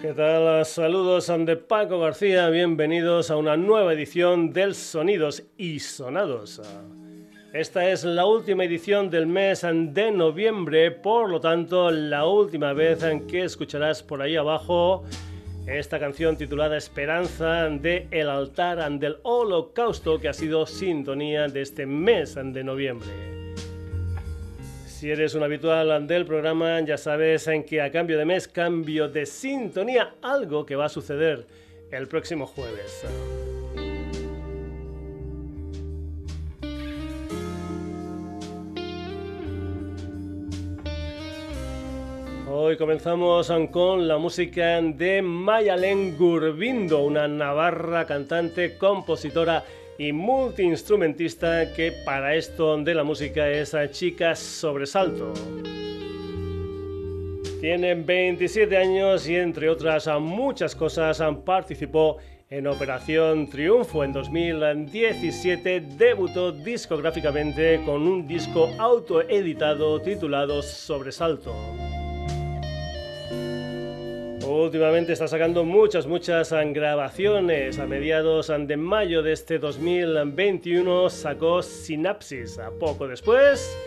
¿Qué tal? Saludos de Paco García, bienvenidos a una nueva edición del Sonidos y Sonados. Esta es la última edición del mes de noviembre, por lo tanto la última vez en que escucharás por ahí abajo esta canción titulada Esperanza de El altar del holocausto que ha sido sintonía de este mes de noviembre. Si eres un habitual del programa, ya sabes en que a cambio de mes, cambio de sintonía, algo que va a suceder el próximo jueves. Hoy comenzamos con la música de Mayalen Gurbindo, una navarra cantante, compositora multiinstrumentista que para esto de la música es a Chica Sobresalto. Tiene 27 años y entre otras muchas cosas participó en Operación Triunfo en 2017 debutó discográficamente con un disco autoeditado titulado Sobresalto. Últimamente está sacando muchas, muchas grabaciones. A mediados de mayo de este 2021 sacó Sinapsis. A poco después,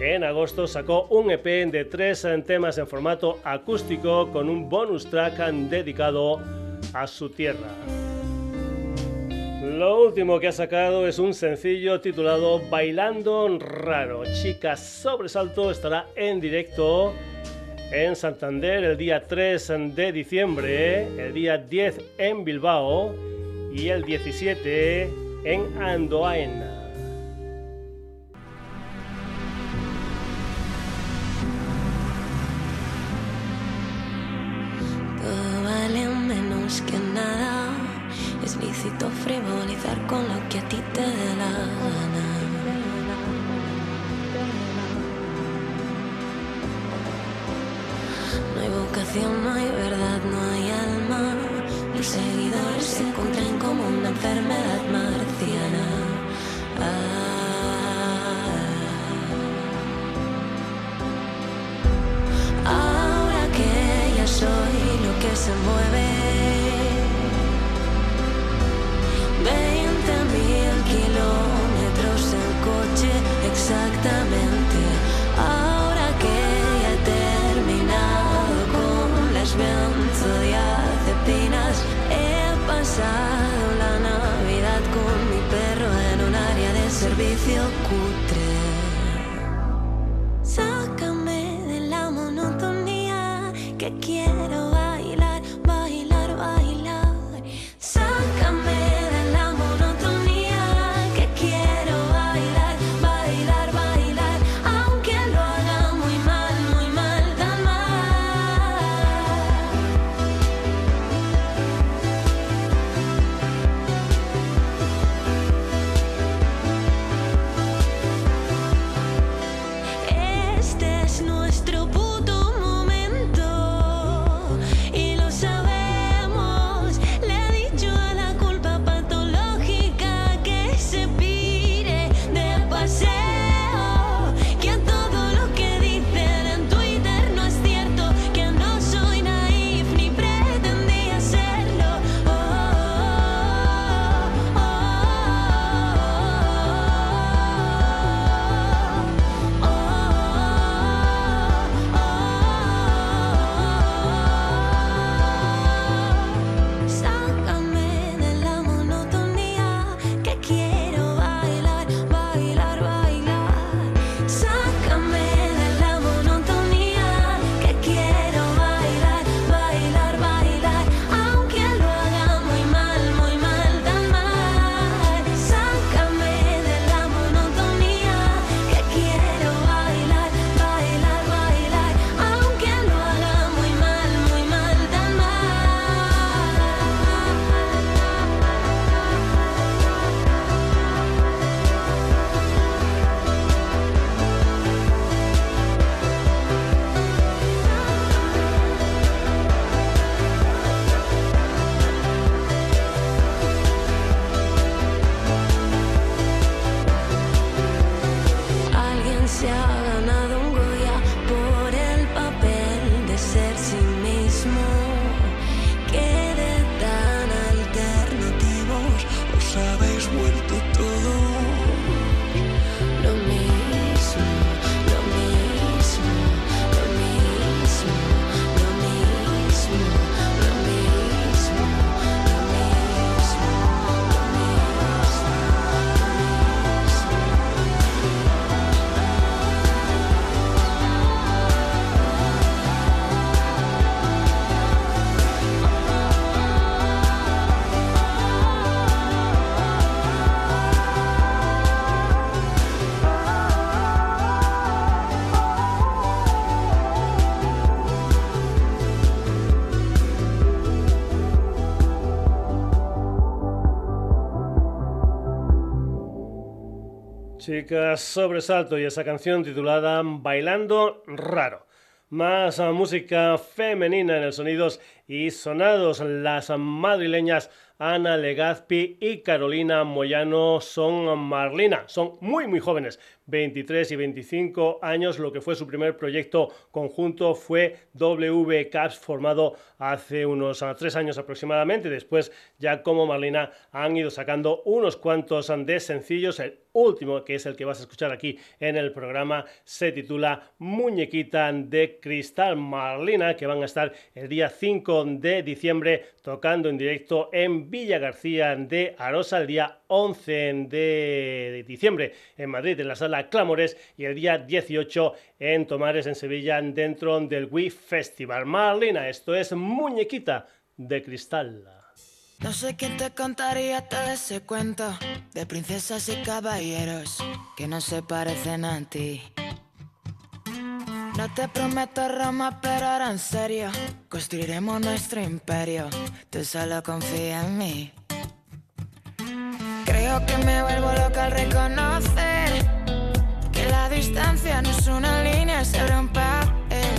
en agosto sacó un EP de tres temas en formato acústico con un bonus track dedicado a su tierra. Lo último que ha sacado es un sencillo titulado Bailando Raro. Chica Sobresalto estará en directo en Santander el día 3 de diciembre, el día 10 en Bilbao y el 17 en Andoaina. Todo vale menos que nada, es lícito frivolizar con lo que a ti te dé la gana. No hay verdad, no hay alma. Los seguidores se encuentran como una enfermedad marciana. Ah. Ahora que ya soy lo que se mueve, veinte mil kilómetros Chicas, sobresalto y esa canción titulada Bailando Raro. Más música femenina en el Sonidos y Sonados. Las madrileñas Ana Legazpi y Carolina Moyano son Marlina. Son muy, muy jóvenes. 23 y 25 años. Lo que fue su primer proyecto conjunto fue W Caps, formado hace unos ah, tres años aproximadamente. Después, ya como Marlina, han ido sacando unos cuantos de sencillos. El último, que es el que vas a escuchar aquí en el programa, se titula Muñequita de Cristal Marlina, que van a estar el día 5 de diciembre tocando en directo en Villa García de Arosa el día 11 de diciembre en Madrid, en la sala Clamores, y el día 18 en Tomares, en Sevilla, dentro del Wii Festival. Marlina, esto es Muñequita de Cristal. No sé quién te contaría todo ese cuento de princesas y caballeros que no se parecen a ti. No te prometo Roma, pero ahora en serio, construiremos nuestro imperio. Tú solo confía en mí. Que me vuelvo loca al reconocer que la distancia no es una línea un papel.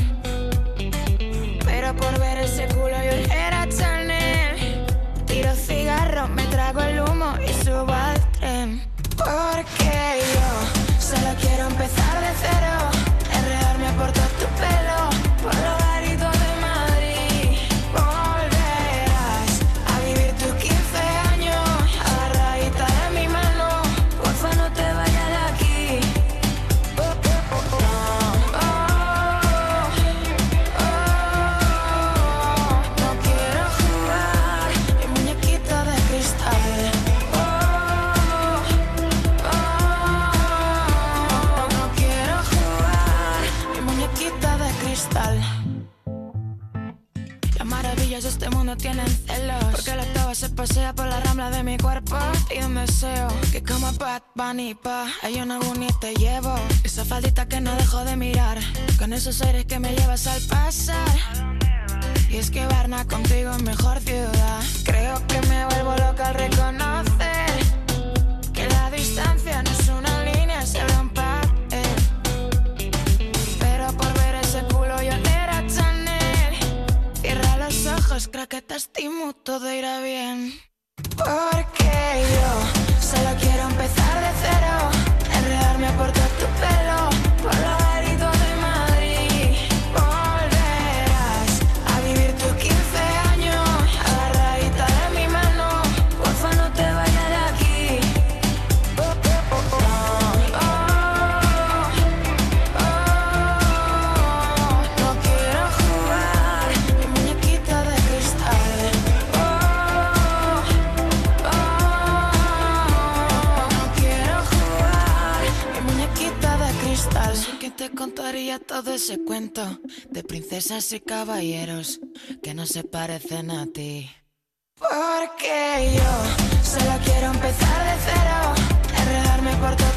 Pero por ver ese culo yo era Chanel. Tiro cigarro, me trago el humo y subo al Se pasea por la rambla de mi cuerpo. Y un deseo que como Bad Bunny pa Hay una agonía te llevo. Esa faldita que no dejo de mirar Con esos aires que me llevas al pasar. Y es que Varna contigo es mejor ciudad. Creo que me vuelvo princesas y caballeros que no se parecen a ti. Porque yo solo quiero empezar de cero, enredarme por todo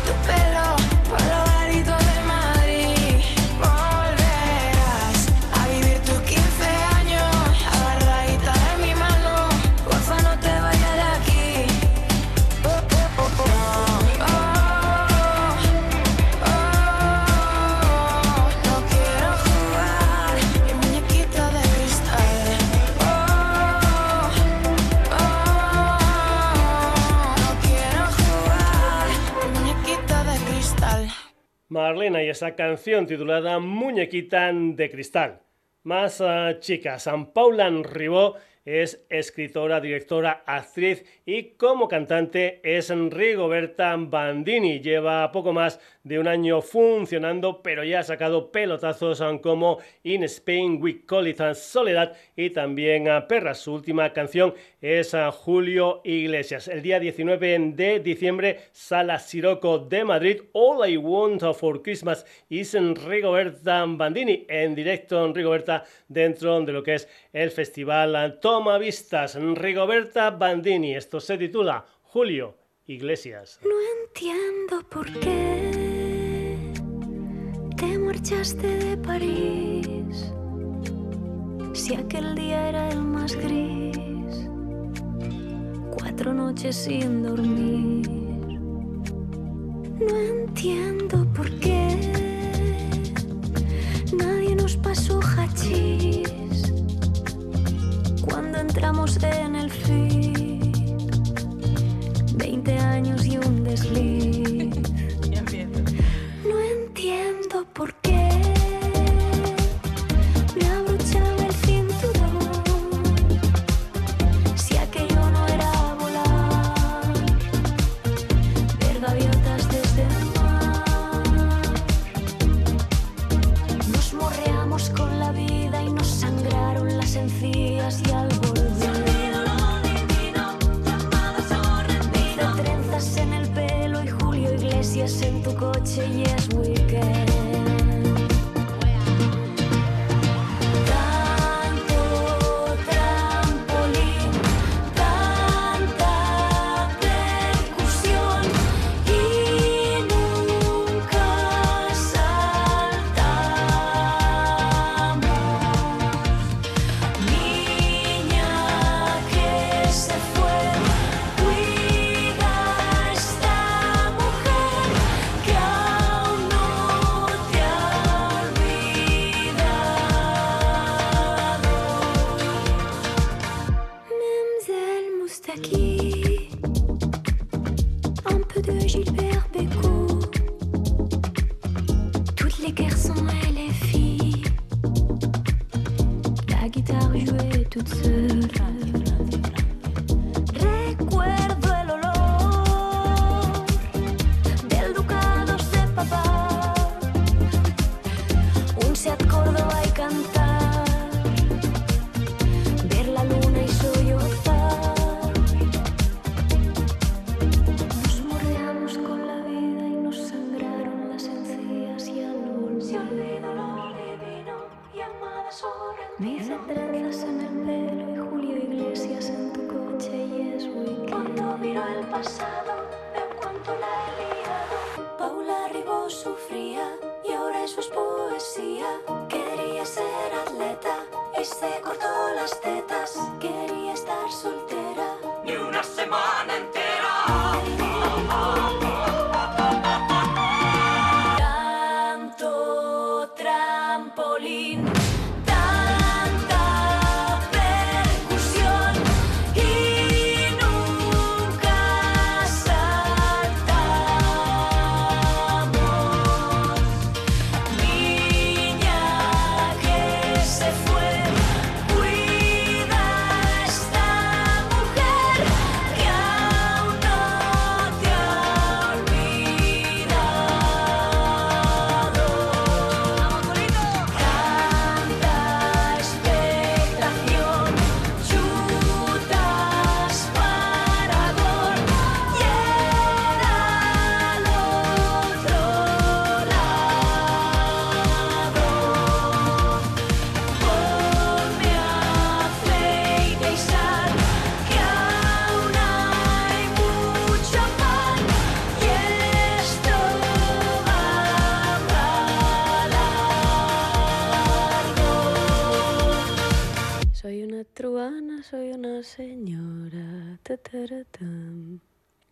Marlena y esa canción titulada Muñequita de Cristal. Más uh, chicas, San Paulan Ribó es escritora, directora, actriz y como cantante es Rigoberta Bandini. Lleva poco más de un año funcionando, pero ya ha sacado pelotazos como In Spain We Call It Soledad y también a Perras. Su última canción es a Julio Iglesias. El día 19 de diciembre, Sala Siroco de Madrid. All I Want for Christmas is Rigoberta Bandini. En directo en Rigoberta dentro de lo que es el festival Toma Vistas. Rigoberta Bandini. Esto se titula Julio Iglesias. No entiendo por qué te marchaste de París. Si aquel día era el más gris, cuatro noches sin dormir cuando entramos en el fin. 20 años y un desliz.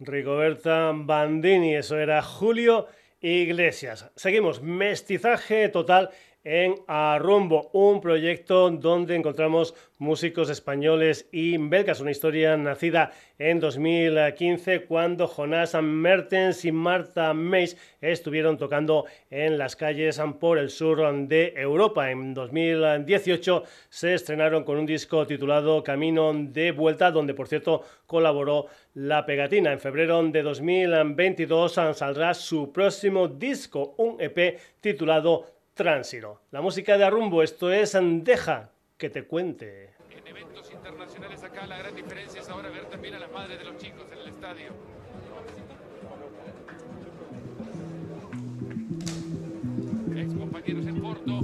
Rigoberta Bandini, eso era Julio Iglesias. Seguimos, mestizaje total en Arrumbo, un proyecto donde encontramos músicos españoles y belgas, una historia nacida en 2015 cuando Jonás Mertens y Marta Meis estuvieron tocando en las calles por el sur de Europa. En 2018 se estrenaron con un disco titulado Camino de Vuelta, donde por cierto colaboró La Pegatina. En febrero de 2022 saldrá su próximo disco, un EP titulado Tránsito. La música de Arrumbo, esto es Deja que te cuente. En eventos internacionales acá la gran diferencia es ahora ver también a las madres de los chicos en el estadio. Ex compañeros en Porto,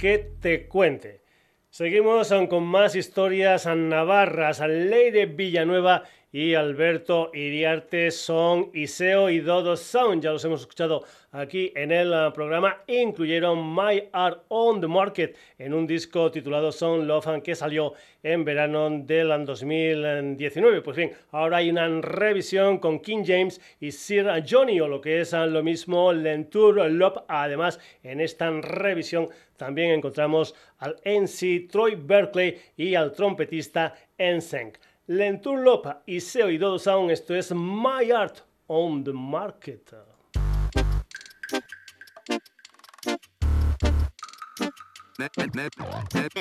que te cuente. Seguimos con más historias navarras. Leire Villanueva y Alberto Iriarte son Iseo y Dodo Sound. Ya los hemos escuchado aquí en el eh, programa. Incluyeron My Art on the Market en un disco titulado Son Love que salió en verano del 2019. Pues bien, ahora hay una revisión con King James y Sir Johnny, o lo que es eh, lo mismo Lentour Lop. Además, en esta revisión también encontramos al NC Troy Berkeley y al trompetista Ensenk. Lentour Lopa y Seo y Dodo Sound, esto es My Art on the Market. Même, même-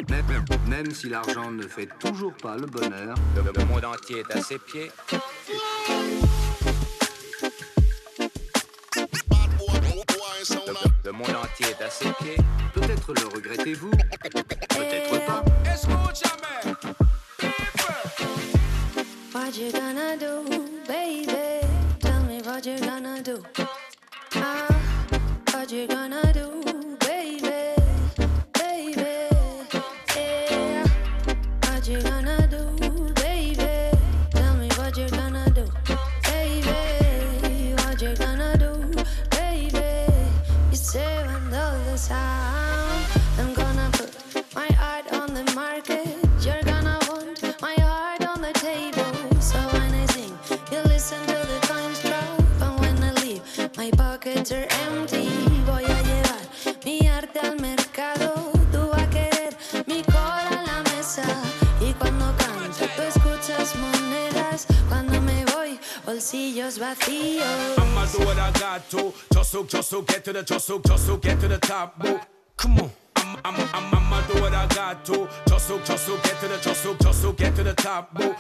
même- même- même si l'argent ne fait toujours pas le bonheur, Le, le monde entier est à ses pieds. Le, le monde entier est à ses pieds. peut-être le regrettez-vous, peut-être pas. Escúchame. What you gonna do, baby? Tell me what you gonna do. Ah, what you gonna do, the, just so, just so, get to the top. Boo. Come on. I'm, I'm, I'm, I'ma do what I got to. Just so, just so, get to the, just so, just so, get to the top. Boo.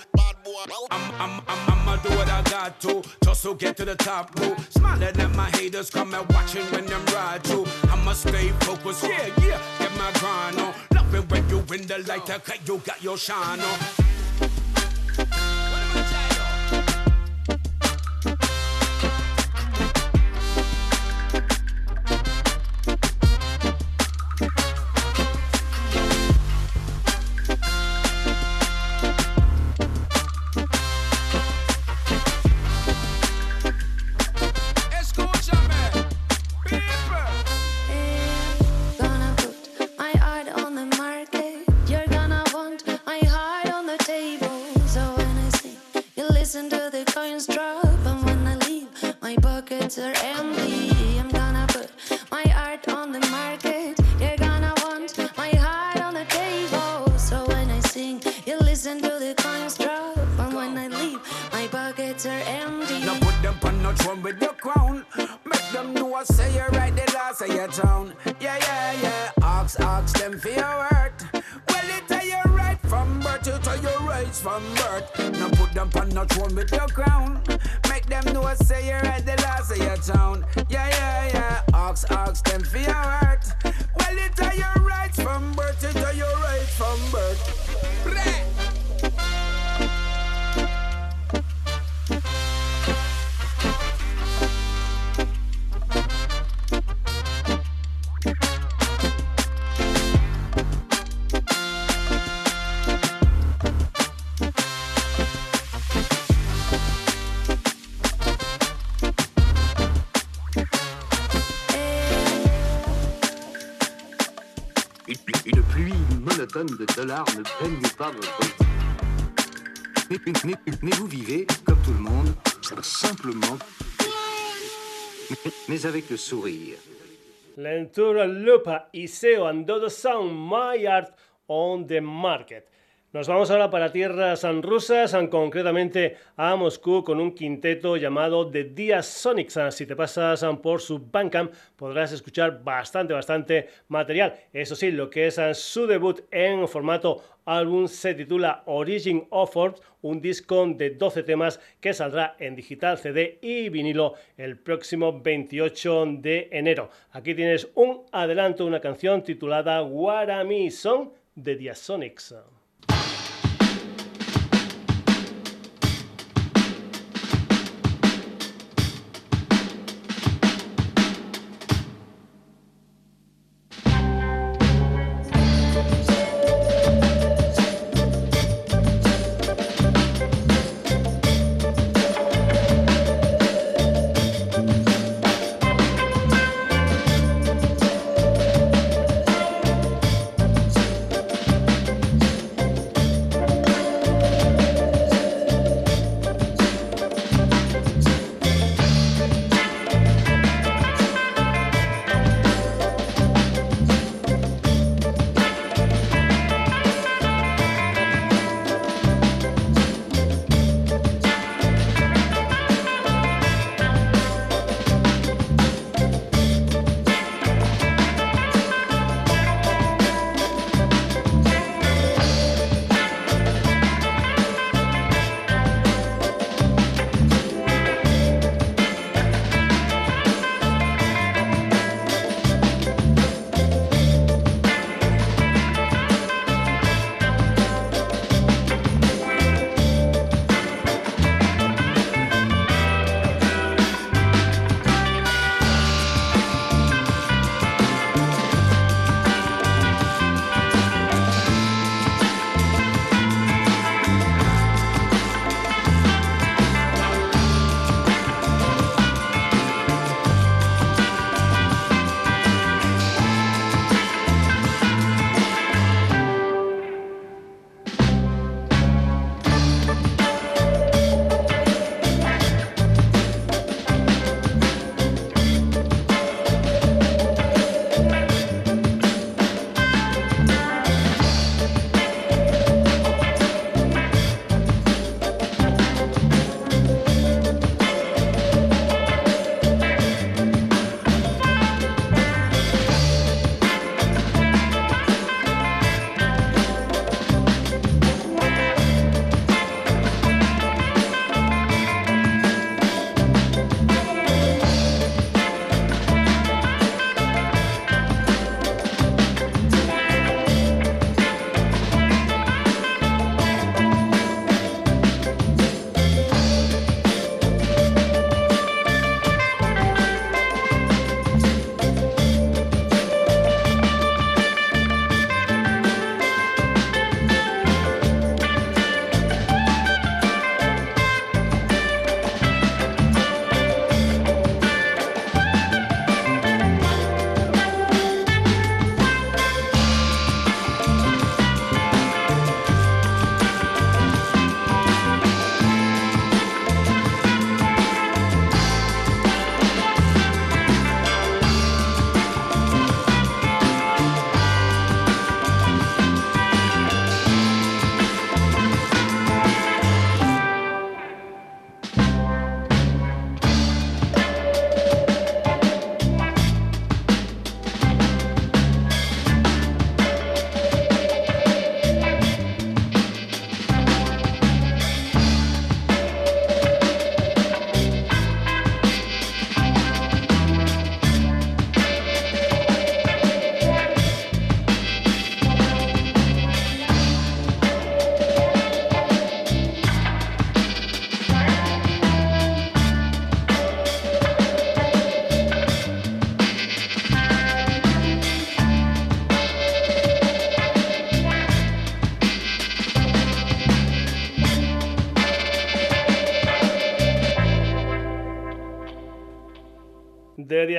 I'm, I'm, I'm, I'ma do what I got to. Just so, get to the top. Boo. Smiling at my haters, come and watching when them ride through. I'ma stay focused. Yeah, yeah. Get my grind on. Love it when you in the light, okay, you got your shine on de dollars ne baigne pas votre vie. Mais, mais, vous vivez, comme tout le monde, simplement, mais avec le sourire. Lentura Lupa y Seo and Dodo Sound My Art on the Market. Nos vamos ahora para tierras rusas, concretamente a Moscú, con un quinteto llamado The Dia Sonics. Si te pasas por su Bandcamp podrás escuchar bastante, bastante material. Eso sí, lo que es su debut en formato álbum se titula Origin of un disco de 12 temas que saldrá en digital, CD y vinilo el próximo 28 de enero. Aquí tienes un adelanto, una canción titulada Warami Song de Diasonics.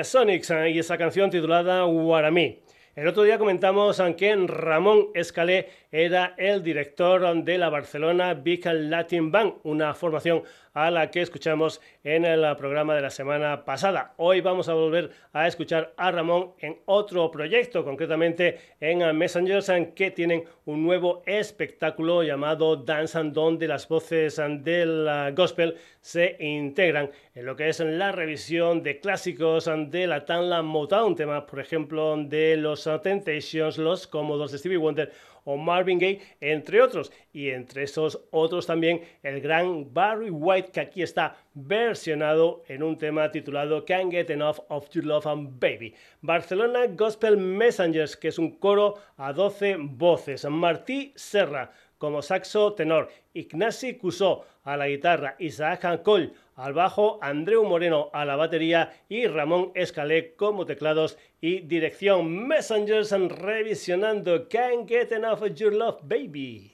De Diasonics y esa canción titulada Guaramí. El otro día comentamos que Ramón Escalé era el director de la Barcelona Big Latin Band, una formación a la que escuchamos en el programa de la semana pasada. Hoy vamos a volver a escuchar a Ramón en otro proyecto, concretamente en Messengers, que tienen un nuevo espectáculo llamado Dance and donde las voces del gospel se integran en lo que es la revisión de clásicos de la Tanla Motown, temas por ejemplo de los Temptations, los cómodos de Stevie Wonder o Marvin Gaye, entre otros. Y entre esos otros también el gran Barry White, que aquí está versionado en un tema titulado Can't Get Enough of Your Love and Baby. Barcelona Gospel Messengers, que es un coro a 12 voces. Martí Serra como saxo tenor, Ignasi Cusó a la guitarra, Isaac Ancol al bajo, Andreu Moreno a la batería y Ramón Escalé como teclados y dirección. Messengers revisionando Can't Get Enough of Your Love Baby.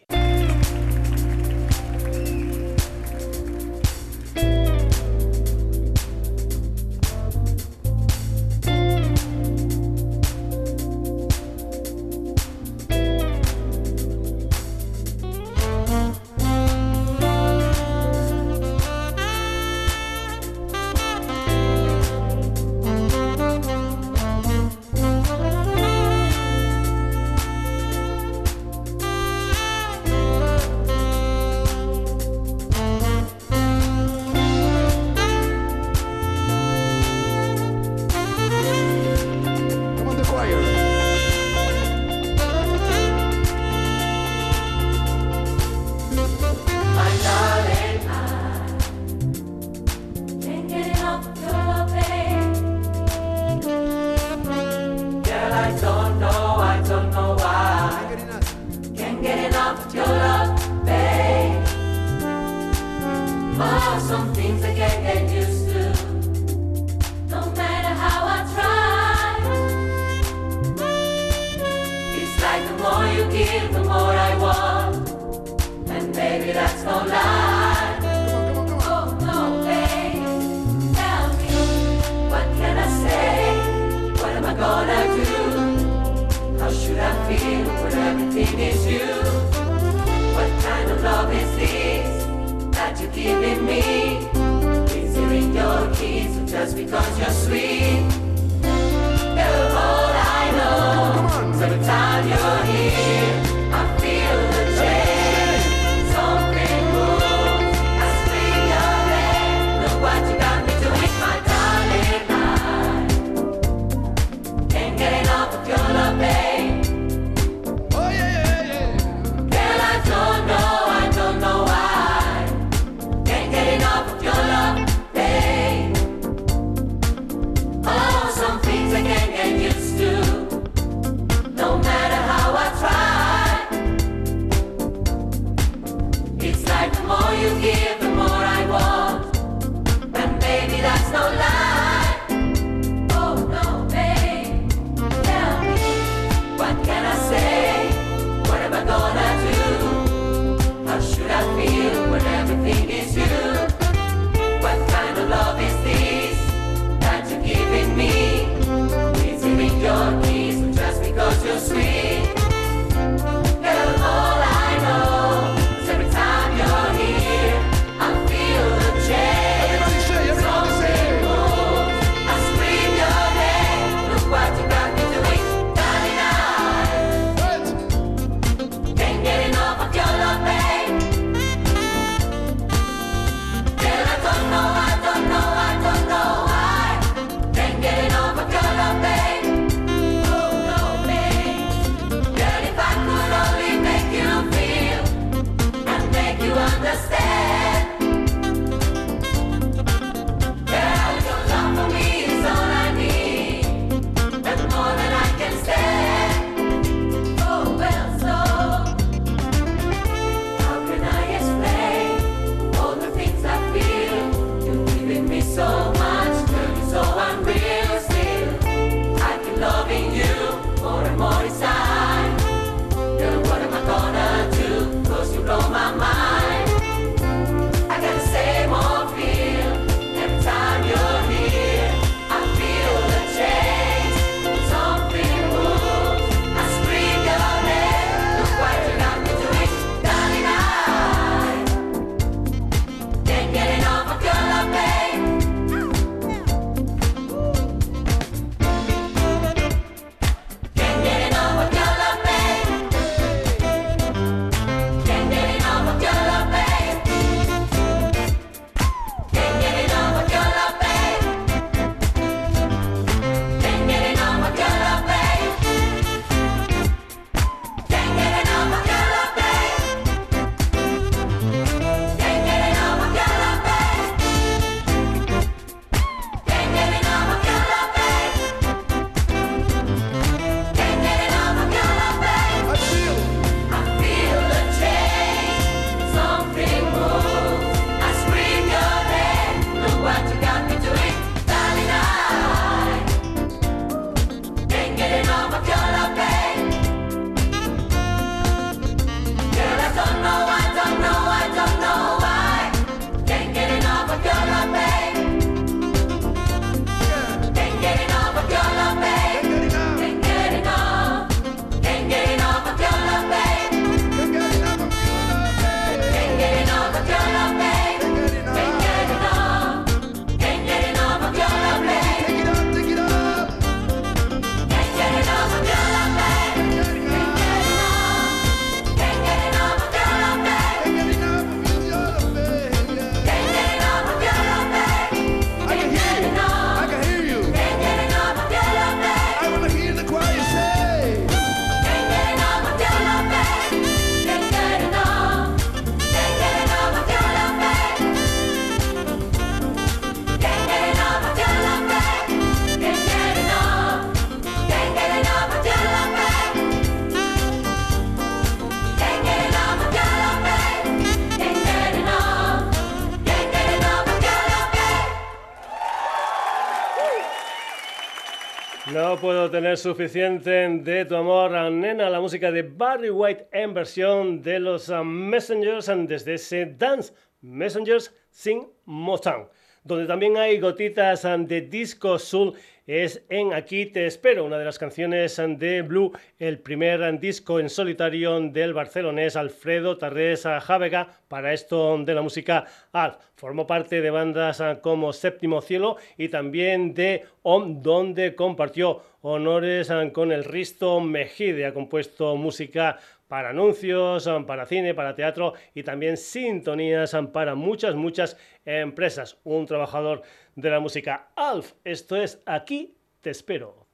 Suficiente de tu amor, nena, la música de Barry White en versión de los uh, Messengers desde ese Dance Messengers sin Motown, donde también hay gotitas um, de disco soul es en Aquí te espero, una de las canciones de Blue, el primer disco en solitario del barcelonés Alfredo Tarrés Javega para esto de la música Alf. Formó parte de bandas como Séptimo Cielo y también de OM, donde compartió honores con el Risto Mejide. Ha compuesto música para anuncios, para cine, para teatro y también sintonías para muchas, muchas empresas. Un trabajador de la música. Alf, esto es Aquí te espero.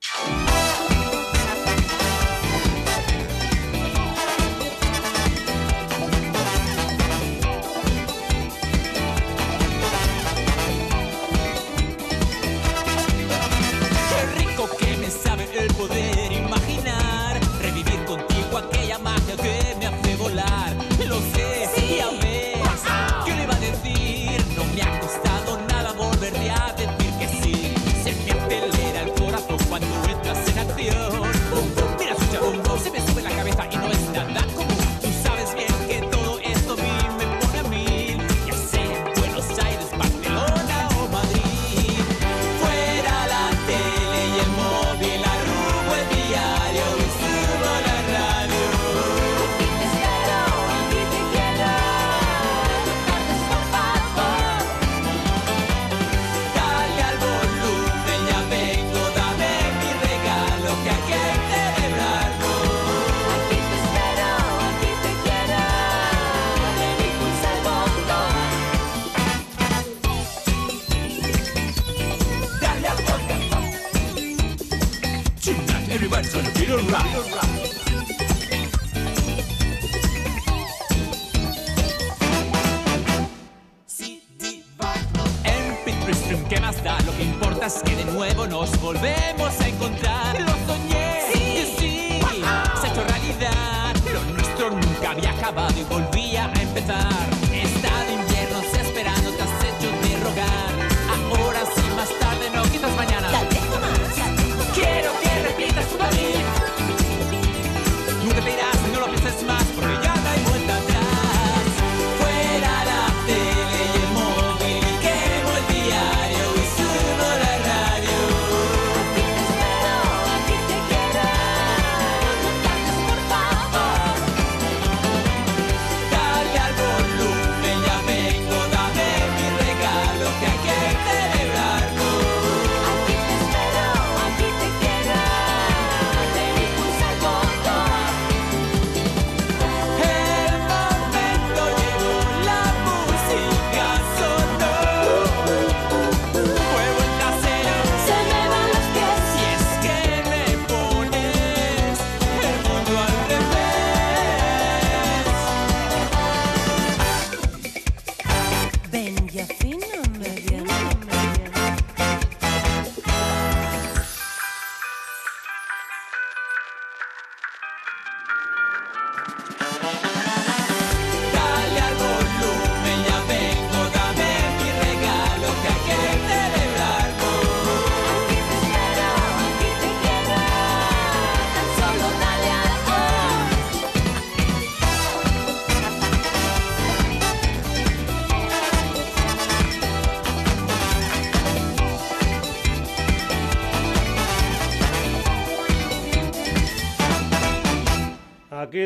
You're right.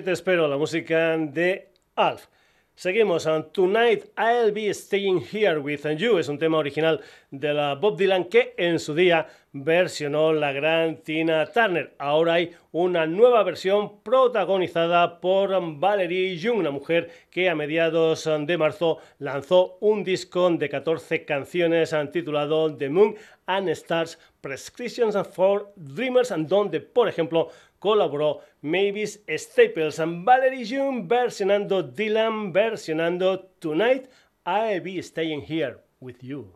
Te espero, la música de Alf. Seguimos. Tonight I'll be staying here with you. Es un tema original de la Bob Dylan que en su día versionó la gran Tina Turner. Ahora hay una nueva versión protagonizada por Valerie Jung, una mujer que a mediados de marzo lanzó un disco de 14 canciones titulado The Moon and Stars Prescriptions for Dreamers, donde, por ejemplo, colaboró Mavis Staples and Valerie June versionando Dylan, versionando Tonight I'll Be Staying Here With You.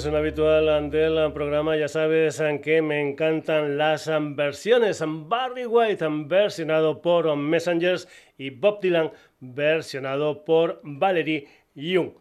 Eres un habitual del programa, ya sabes que me encantan las versiones. Barry White versionado por Messengers y Bob Dylan versionado por Valerie Young.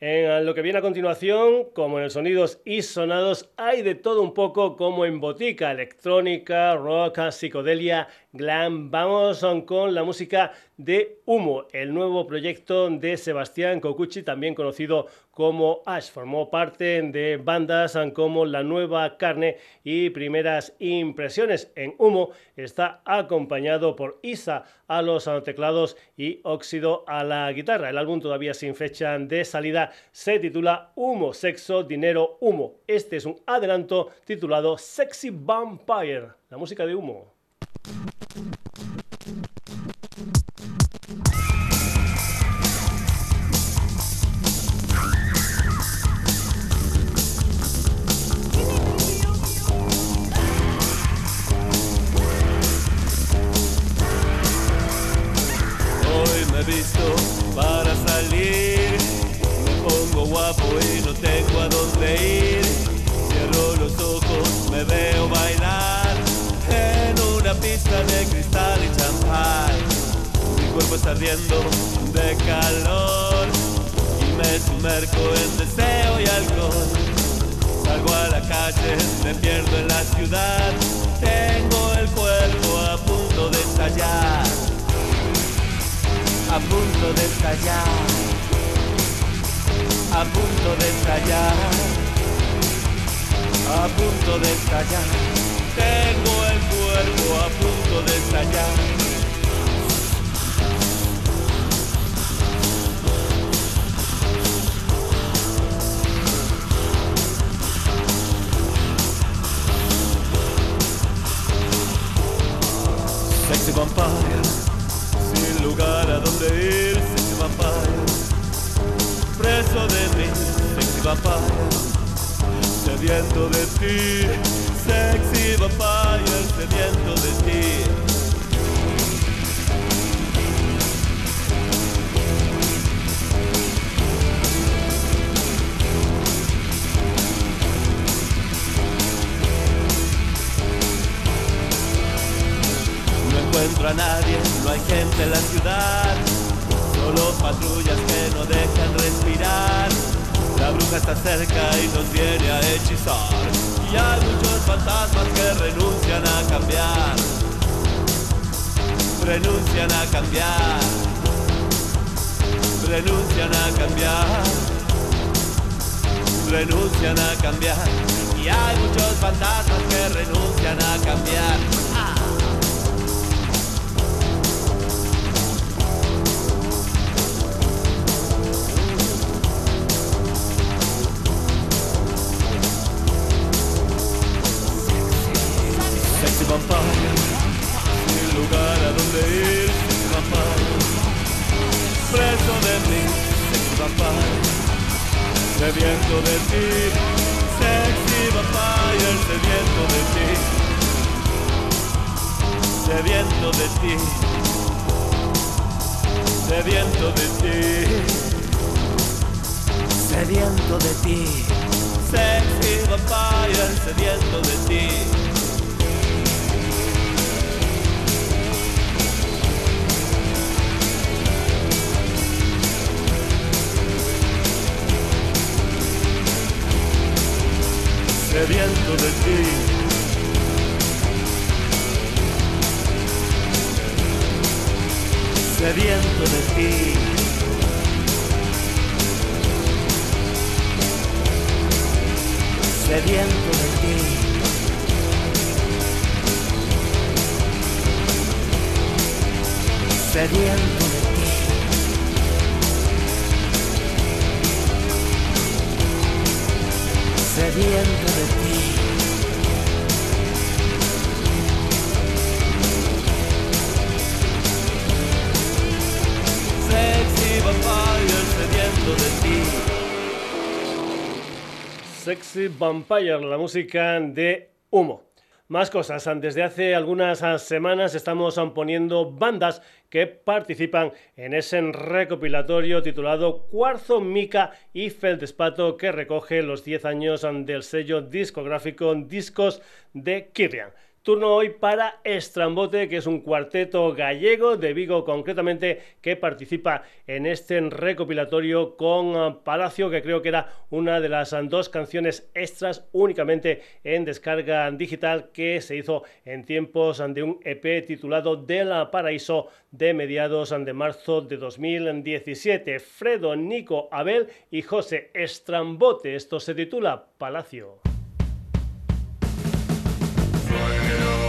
En lo que viene a continuación, como en el Sonidos y Sonados, hay de todo un poco como en botica, electrónica, rock, psicodelia, glam. Vamos con la música de Humo, el nuevo proyecto de Sebastián Cocucci, también conocido como Ash. Formó parte de bandas como La Nueva Carne y Primeras Impresiones. En Humo está acompañado por Isa a los teclados y Óxido a la guitarra. El álbum todavía sin fecha de salida se titula Humo, Sexo, Dinero, Humo. Este es un adelanto titulado Sexy Vampire, la música de Humo. Guapo y no tengo a dónde ir. Cierro los ojos, me veo de cristal y champán. Mi cuerpo está ardiendo de calor y me sumerco en deseo y alcohol. Salgo a la calle, me pierdo en la ciudad. Tengo el cuerpo a punto de estallar a punto de estallar, a punto de estallar, a punto de estallar. Tengo el cuerpo a punto de estallar. Sexy vampire lugar a donde ir, sexy vampire. Preso de mí, sexy vampire. Sediento de ti, sexy vampire, sediento de ti. encuentro a nadie, no hay gente en la ciudad, solo patrullas que no dejan respirar. La bruja está cerca y nos viene a hechizar. Y hay muchos fantasmas que renuncian a cambiar. Renuncian a cambiar. Renuncian a cambiar. Renuncian a cambiar. Y hay muchos fantasmas que renuncian a cambiar. Vampire, sin lugar a donde ir, vampire, preso de mí, sexy vampire, sediento de ti, sexy vampire, sediento de ti, sediento de ti, sediento de ti, sediento de ti, sexy sediento de ti. sediento de ti. Sediento de ti. Sediento de ti. Sediento de ti. Sediento Sexy Vampire, de ti. Sexy Vampire, la música de Humo. Más cosas. Desde hace algunas semanas estamos poniendo bandas que participan en ese recopilatorio titulado Cuarzo, Mica y Feldespato que recoge los 10 años del sello discográfico Discos de Kirlian. Turno hoy para Estrambote, que es un cuarteto gallego de Vigo concretamente que participa en este recopilatorio con ah, Palacio, que creo que era una de las ah, dos canciones extras únicamente en descarga digital que se hizo en tiempos ah, de un EP titulado De la Paraíso de mediados de marzo de 2017. Fredo, Nico, Abel y José Estrambote. Esto se titula Palacio. Get.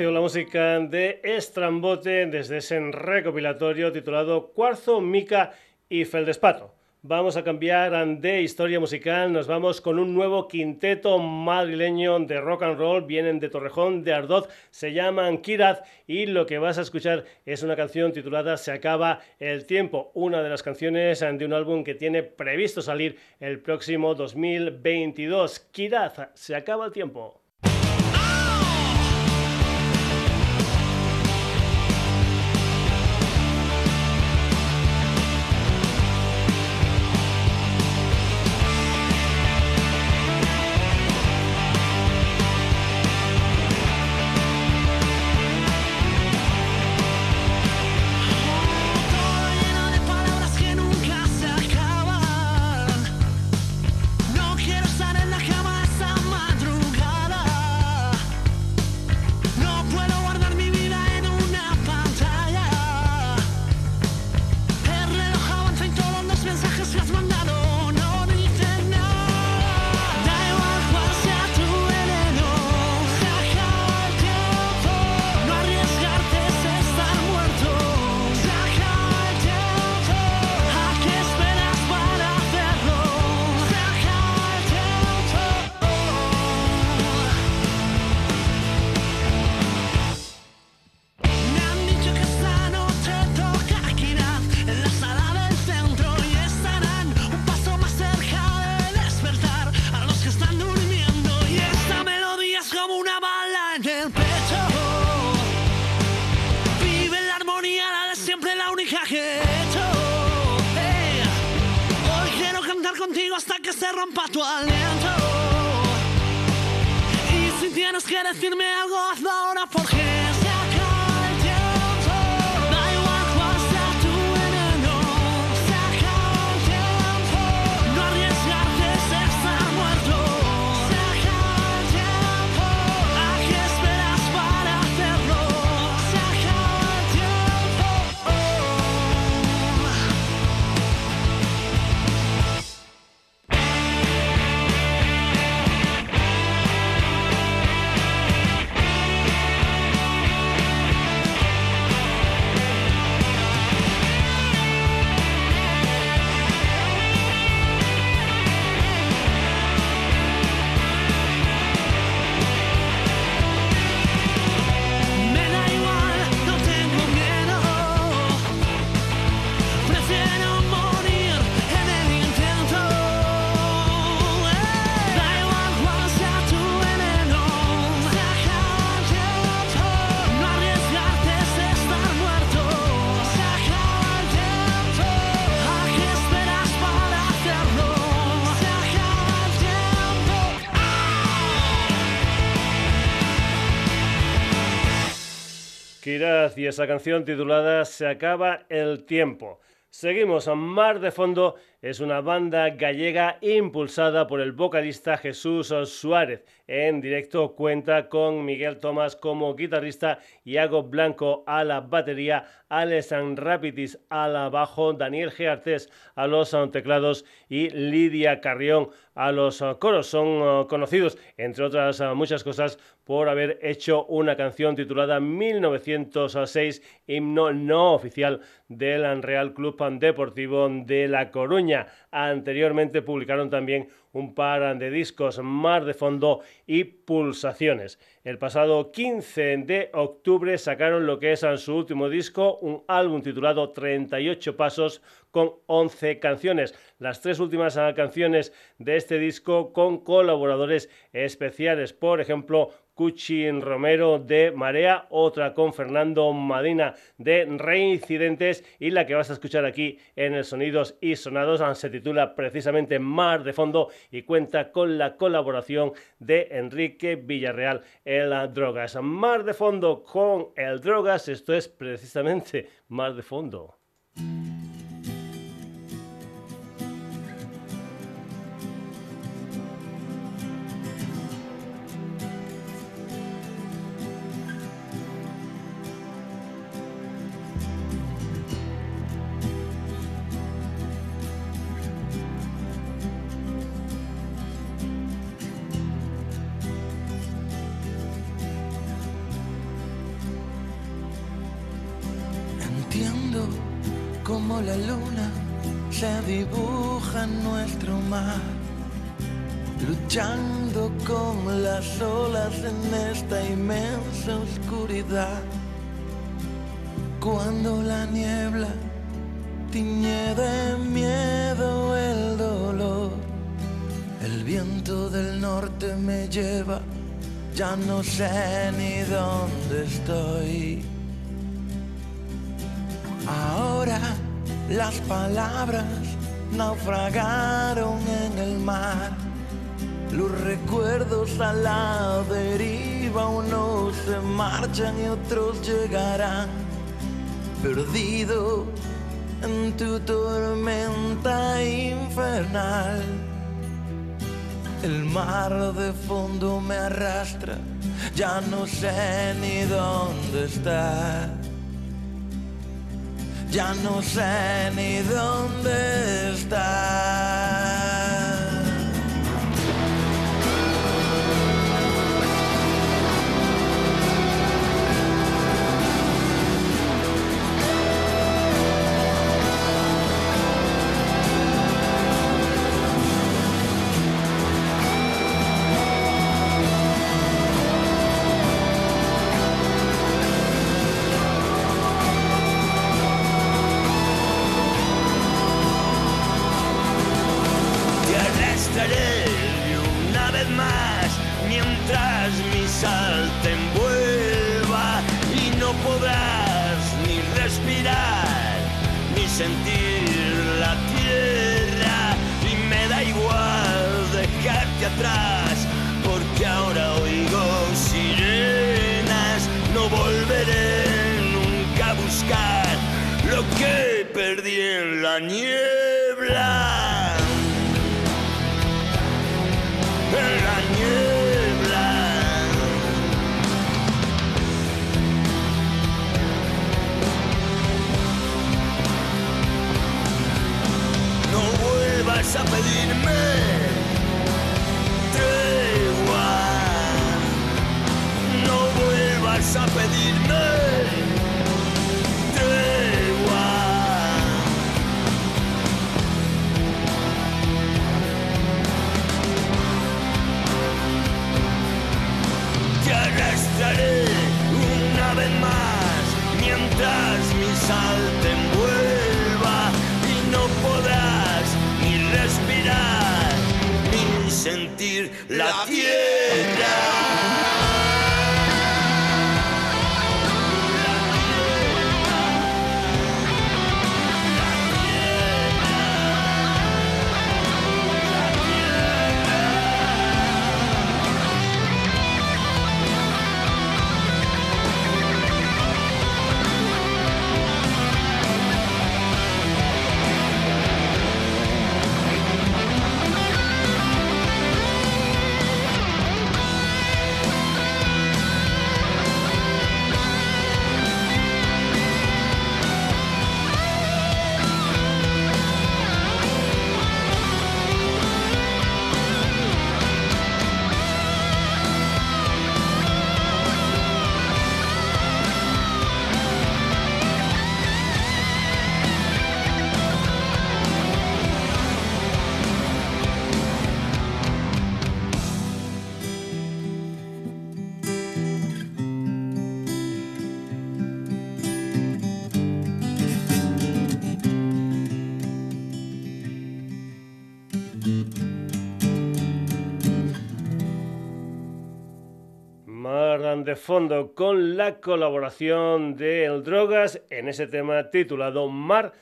La música de Estrambote desde ese recopilatorio titulado Cuarzo, Mica y Feldespato. Vamos a cambiar de historia musical, nos vamos con un nuevo quinteto madrileño de rock and roll, vienen de Torrejón, de Ardoz, se llaman Kiraz y lo que vas a escuchar es una canción titulada Se acaba el tiempo, una de las canciones de un álbum que tiene previsto salir el próximo 2022. Kiraz, Se acaba el tiempo. Kiraz y esa canción titulada Se acaba el tiempo. Seguimos a Mar de Fondo, es una banda gallega impulsada por el vocalista Jesús Suárez. En directo cuenta con Miguel Tomás como guitarrista, Iago Blanco a la batería, Alex Rapitis a la bajo, Daniel Geartés a los teclados y Lidia Carrión a los coros. Son uh, conocidos, entre otras uh, muchas cosas, por haber hecho una canción titulada 1906, himno no oficial del Real Club Deportivo de La Coruña. Anteriormente publicaron también un par de discos, Mar de Fondo y Pulsaciones. El pasado 15 de octubre sacaron lo que es su último disco, un álbum titulado 38 Pasos con 11 canciones. Las tres últimas canciones de este disco con colaboradores especiales, por ejemplo, Cuchin Romero de Marea, otra con Fernando Madina de Reincidentes y la que vas a escuchar aquí en el Sonidos y Sonados ah, se titula precisamente Mar de Fondo y cuenta con la colaboración de Enrique Villarreal, el Drogas. Mar de Fondo con el Drogas, esto es precisamente Mar de Fondo. En esta inmensa oscuridad. Cuando la niebla tiñe de miedo el dolor, el viento del norte me lleva, ya no sé ni dónde estoy. Ahora las palabras naufragaron en el mar. Los recuerdos a la deriva, unos se marchan y otros llegarán. Perdido en tu tormenta infernal. El mar de fondo me arrastra, ya no sé ni dónde está. Ya no sé ni dónde está. sal te envuelva y no podrás ni respirar ni sentir la tierra. Y me da igual dejarte atrás porque ahora oigo sirenas. No volveré nunca a buscar lo que perdí en la nieve. A pedirme tregua. Te arrastraré una vez más mientras mi sal te envuelva y no podrás ni respirar ni sentir la tierra. De fondo con la colaboración de El Drogas en ese tema titulado Mar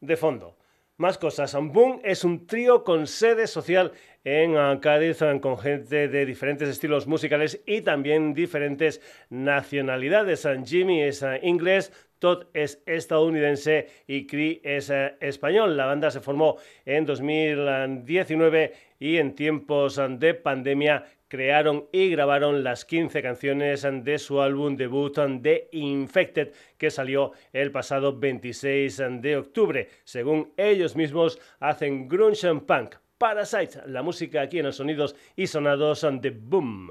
de fondo. Más cosas. Boom es un trío con sede social en Cádiz ah, con gente de diferentes estilos musicales y también diferentes nacionalidades. Jimmy es ah, inglés, Todd es estadounidense y Cree es eh, español. La banda se formó en 2019 y en tiempos de pandemia crearon y grabaron las 15 canciones de su álbum debut The Infected que salió el pasado 26 de octubre. Según ellos mismos, hacen grunge and punk. Parasite, la música aquí en los sonidos y sonados de Boom.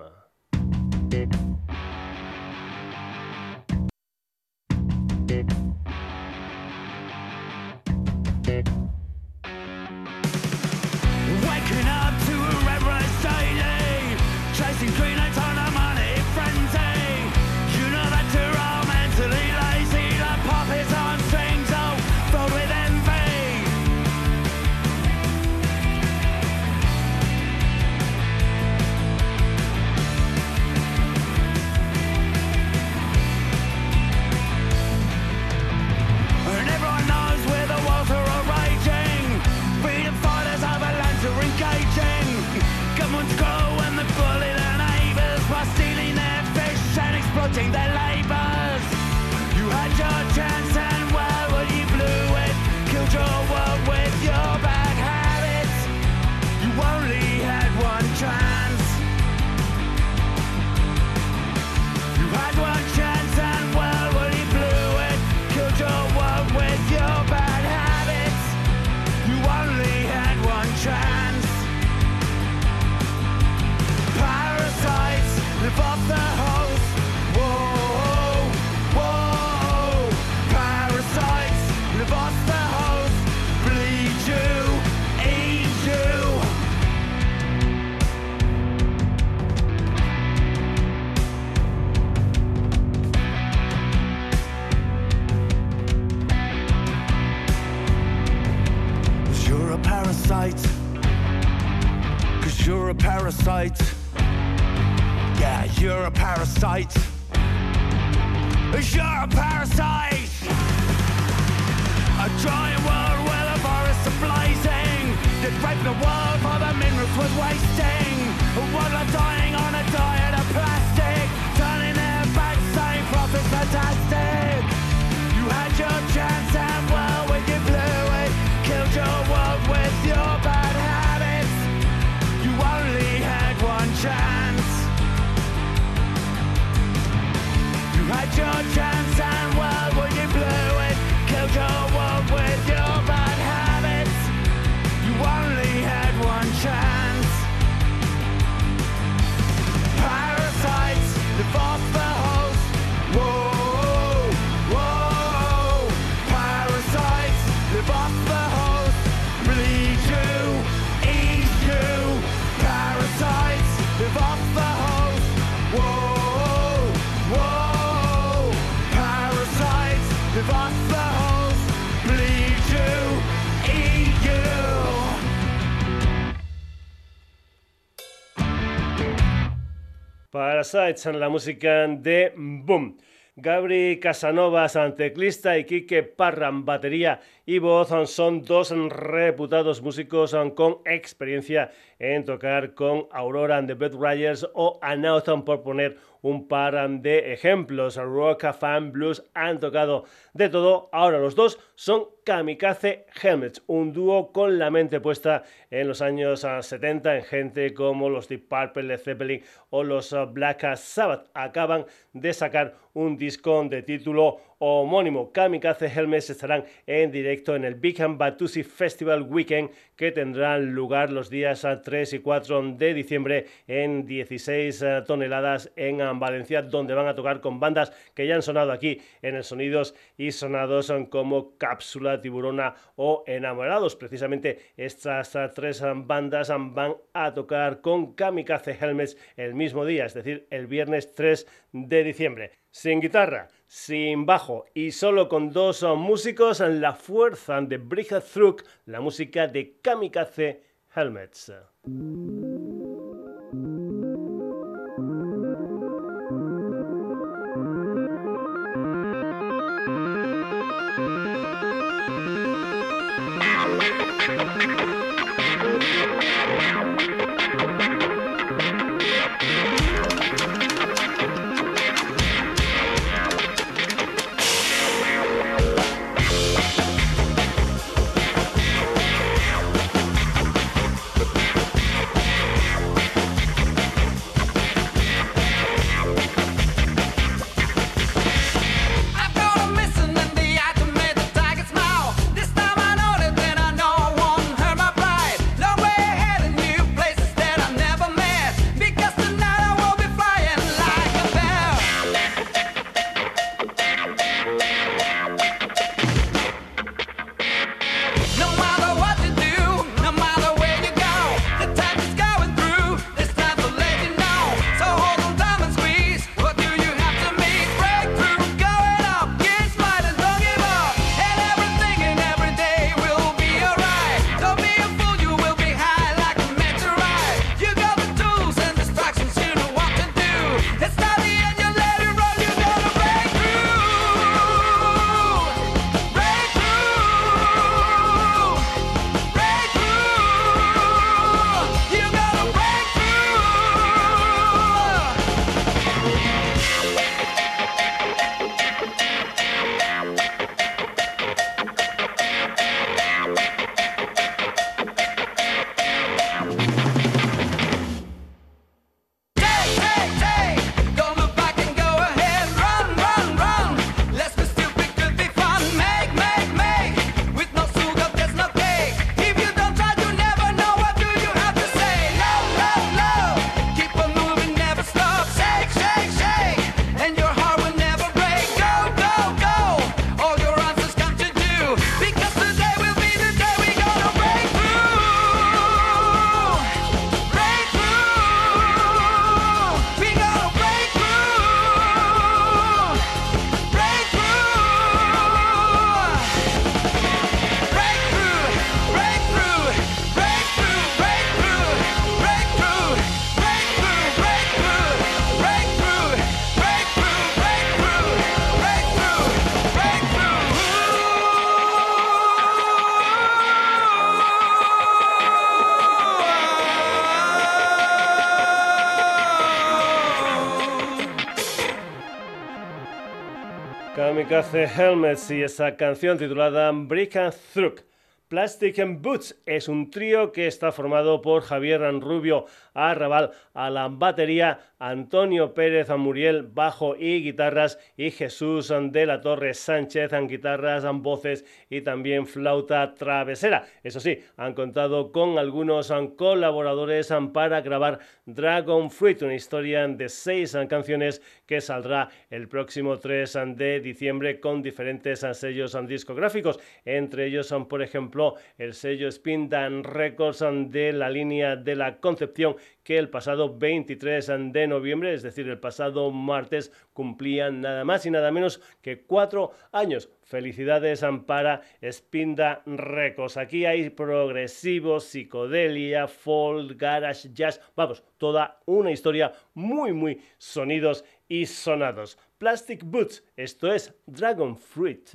And exploiting parasite. Yeah, you're a parasite. You're a parasite. A giant world where the forests are blazing. That raped the world for the minerals was wasting. A dying your chance. Parasites la música de Boom. Gabri Casanovas, teclista, y Quique Parran, batería y voz, son dos reputados músicos con experiencia en tocar con Aurora and the Bed Riders o Anauthon, por poner un par de ejemplos. Rock, Fan, Blues han tocado de todo. Ahora los dos son Kamikaze Helmets, un dúo con la mente puesta en los años 70 en gente como los Deep Purple, Led Zeppelin o los Black Sabbath. Acaban de sacar un disco de título homónimo. Kamikaze Helmets estarán en directo en el Big Batusi Festival Weekend que tendrán lugar los días 3 y 4 de diciembre en 16 eh, toneladas en Valencia, donde van a tocar con bandas que ya han sonado aquí en el Sonidos y Sonados como Cápsula, Tiburona o Enamorados. Precisamente estas tres bandas van a tocar con Kamikaze Helmets el mismo día, es decir, el viernes 3 de diciembre. Sin guitarra, sin bajo y solo con dos músicos, la fuerza de Throok, la música de Kamikaze Helmets. Hace Helmets y esa canción titulada Brick and Through. Plastic and Boots es un trío que está formado por Javier Rubio Arrabal a la batería, Antonio Pérez Muriel, bajo y guitarras, y Jesús de la Torre Sánchez, en guitarras, voces y también flauta travesera. Eso sí, han contado con algunos colaboradores para grabar Dragon Fruit, una historia de seis canciones que saldrá el próximo 3 de diciembre con diferentes sellos discográficos. Entre ellos son, por ejemplo, el sello Spin Dan Records de la línea de la Concepción que el pasado 23 de noviembre, es decir, el pasado martes, cumplían nada más y nada menos que cuatro años. Felicidades para Spinda Records. Aquí hay progresivo, psicodelia, folk, garage, jazz. Vamos, toda una historia muy, muy sonidos y sonados. Plastic Boots, esto es Dragon Fruit.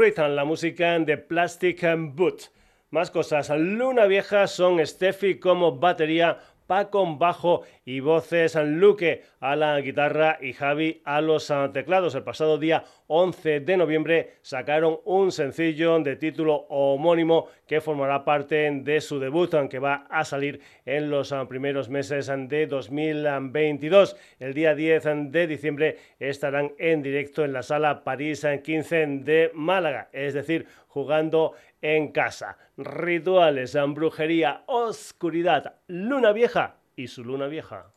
La música de Plastic Boot. Más cosas, Luna Vieja son Steffi como batería, Paco bajo y voces Luque a la guitarra y Javi a los teclados. El pasado día 11 de noviembre sacaron un sencillo de título homónimo que formará parte de su debut, aunque va a salir en los primeros meses de 2022. El día 10 de diciembre estarán en directo en la sala París 15 de Málaga, es decir, jugando en casa. Rituales, brujería, oscuridad, luna vieja y su luna vieja.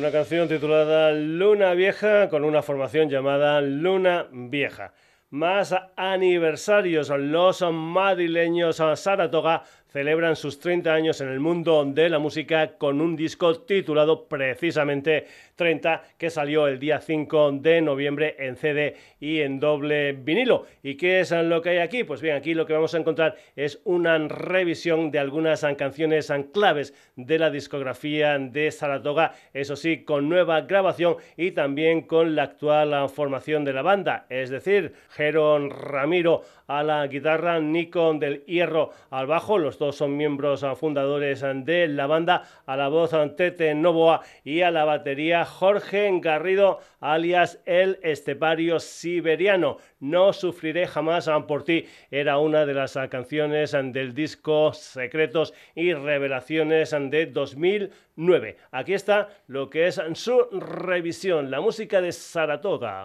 Una canción titulada Luna Vieja con una formación llamada Luna Vieja. Más aniversarios, los madrileños Saratoga celebran sus 30 años en el mundo de la música con un disco titulado precisamente 30 que salió el día 5 de noviembre en CD y en doble vinilo. ¿Y qué es lo que hay aquí? Pues bien, aquí lo que vamos a encontrar es una revisión de algunas canciones claves de la discografía de Saratoga, eso sí, con nueva grabación y también con la actual formación de la banda, es decir, Jeron Ramiro a la guitarra, Nico del Hierro al bajo, los dos son miembros fundadores de la banda, a la voz Tete Novoa y a la batería Jorge Garrido, alias el Estepario Siberiano. No sufriré jamás por ti era una de las canciones del disco Secretos y Revelaciones de 2009. Aquí está lo que es su revisión, la música de Saratoga.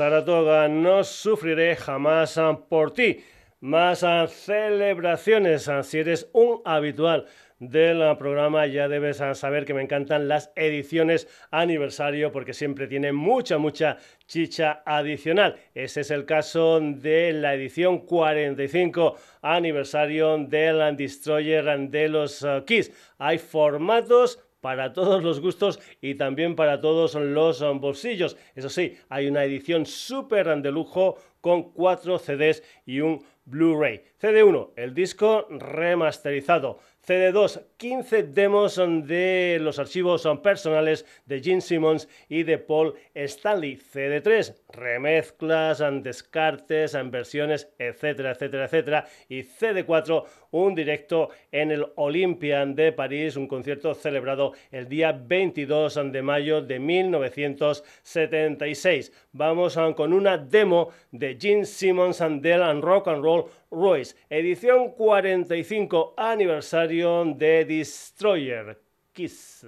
Saratoga, no sufriré jamás ah, por ti. Más ah, celebraciones, ah, si eres un habitual del programa ya debes saber que me encantan las ediciones aniversario porque siempre tienen mucha, mucha chicha adicional. Ese es el caso de la edición 45 aniversario del Destroyer de los Kiss. Hay formatos para todos los gustos y también para todos los bolsillos. Eso sí, hay una edición súper de lujo con cuatro CDs y un Blu-ray. CD1, el disco remasterizado. CD2, 15 demos de los archivos personales de Gene Simmons y de Paul Stanley. CD3, remezclas, descartes, versiones, etcétera, etcétera, etcétera. Y CD4, un directo en el Olympian de París, un concierto celebrado el día 22 de mayo de 1976. Vamos con una demo de Gene Simmons and Del Rock and Roll Royce, edición 45 aniversario de Destroyer Kiss.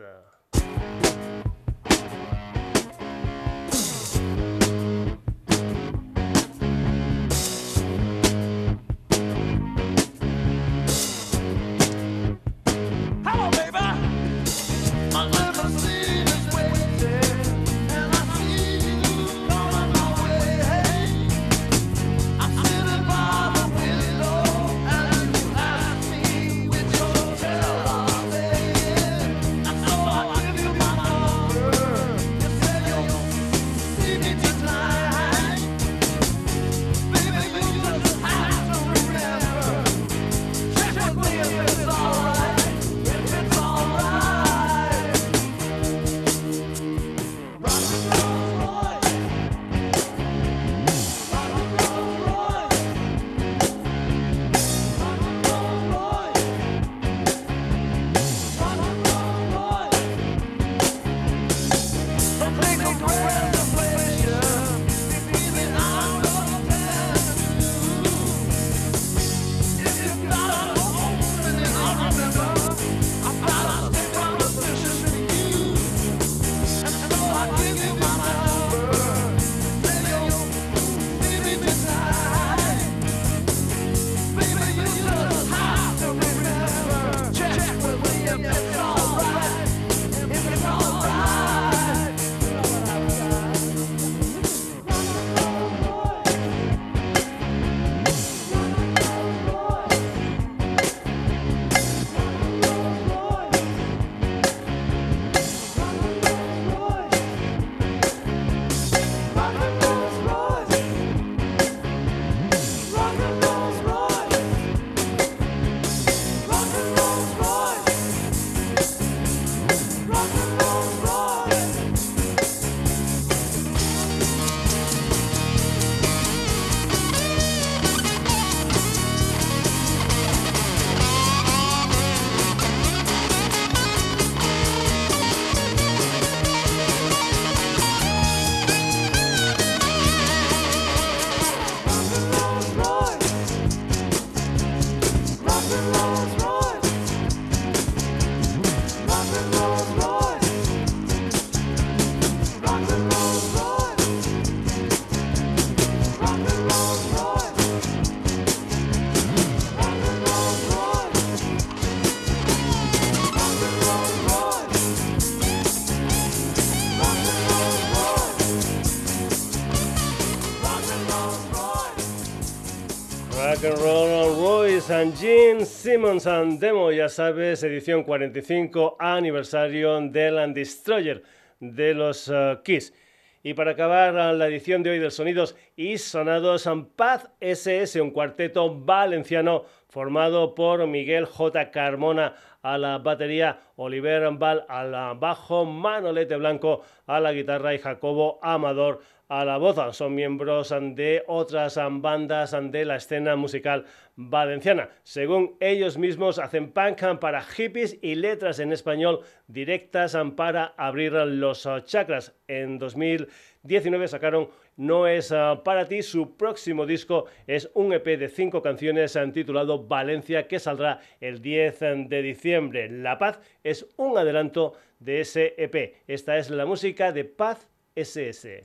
San Gene Simmons and Demo, ya sabes, edición 45, aniversario del Destroyer de los uh, Kiss. Y para acabar la edición de hoy de Sonidos y Sonados, Paz SS, un cuarteto valenciano formado por Miguel J. Carmona a la batería, Oliver Val al bajo, Manolete Blanco a la guitarra y Jacobo Amador a la voz. Son miembros de otras bandas de la escena musical valenciana. Según ellos mismos, hacen punk para hippies y letras en español directas para abrir los chakras. En 2019 sacaron No es para ti. Su próximo disco es un EP de cinco canciones titulado Valencia que saldrá el 10 de diciembre. La Paz es un adelanto de ese EP. Esta es la música de Paz SS.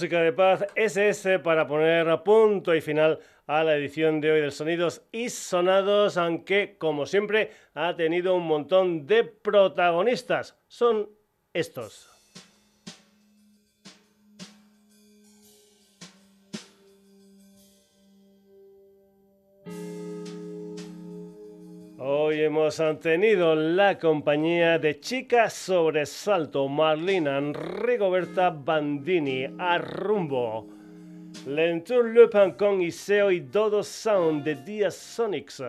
Música de paz SS para poner punto y final a la edición de hoy del Sonidos y Sonados, aunque como siempre ha tenido un montón de protagonistas. Son estos. Hoy hemos tenido la compañía de Chica Sobresalto, Marlina, Rigoberta Bandini, Arrumbo, Lentur Lupin con Iseo y Dodo Sound de Dia Sonics,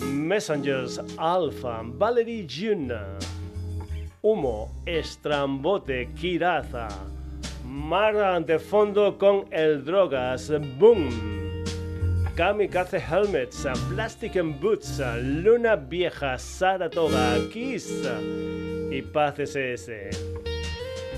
Messengers Alpha, Valerie June, Humo, Estrambote, Kiraza, Mara de fondo con El Drogas, Boom. Kamikaze Helmets, Plastic and Boots, Luna Vieja, Saratoga, Kiss y Paz SS.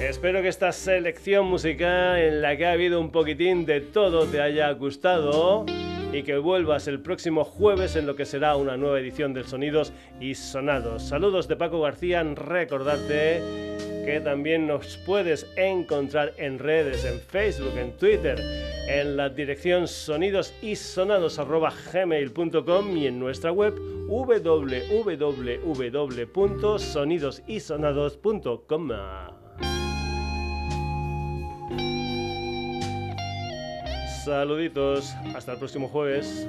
Espero que esta selección musical en la que ha habido un poquitín de todo te haya gustado y que vuelvas el próximo jueves en lo que será una nueva edición del Sonidos y Sonados. Saludos de Paco García, recordarte que también nos puedes encontrar en redes, en Facebook, en Twitter, en la dirección sonidosisonados.gmail.com y en nuestra web www.sonidosisonados.com. Saluditos, hasta el próximo jueves.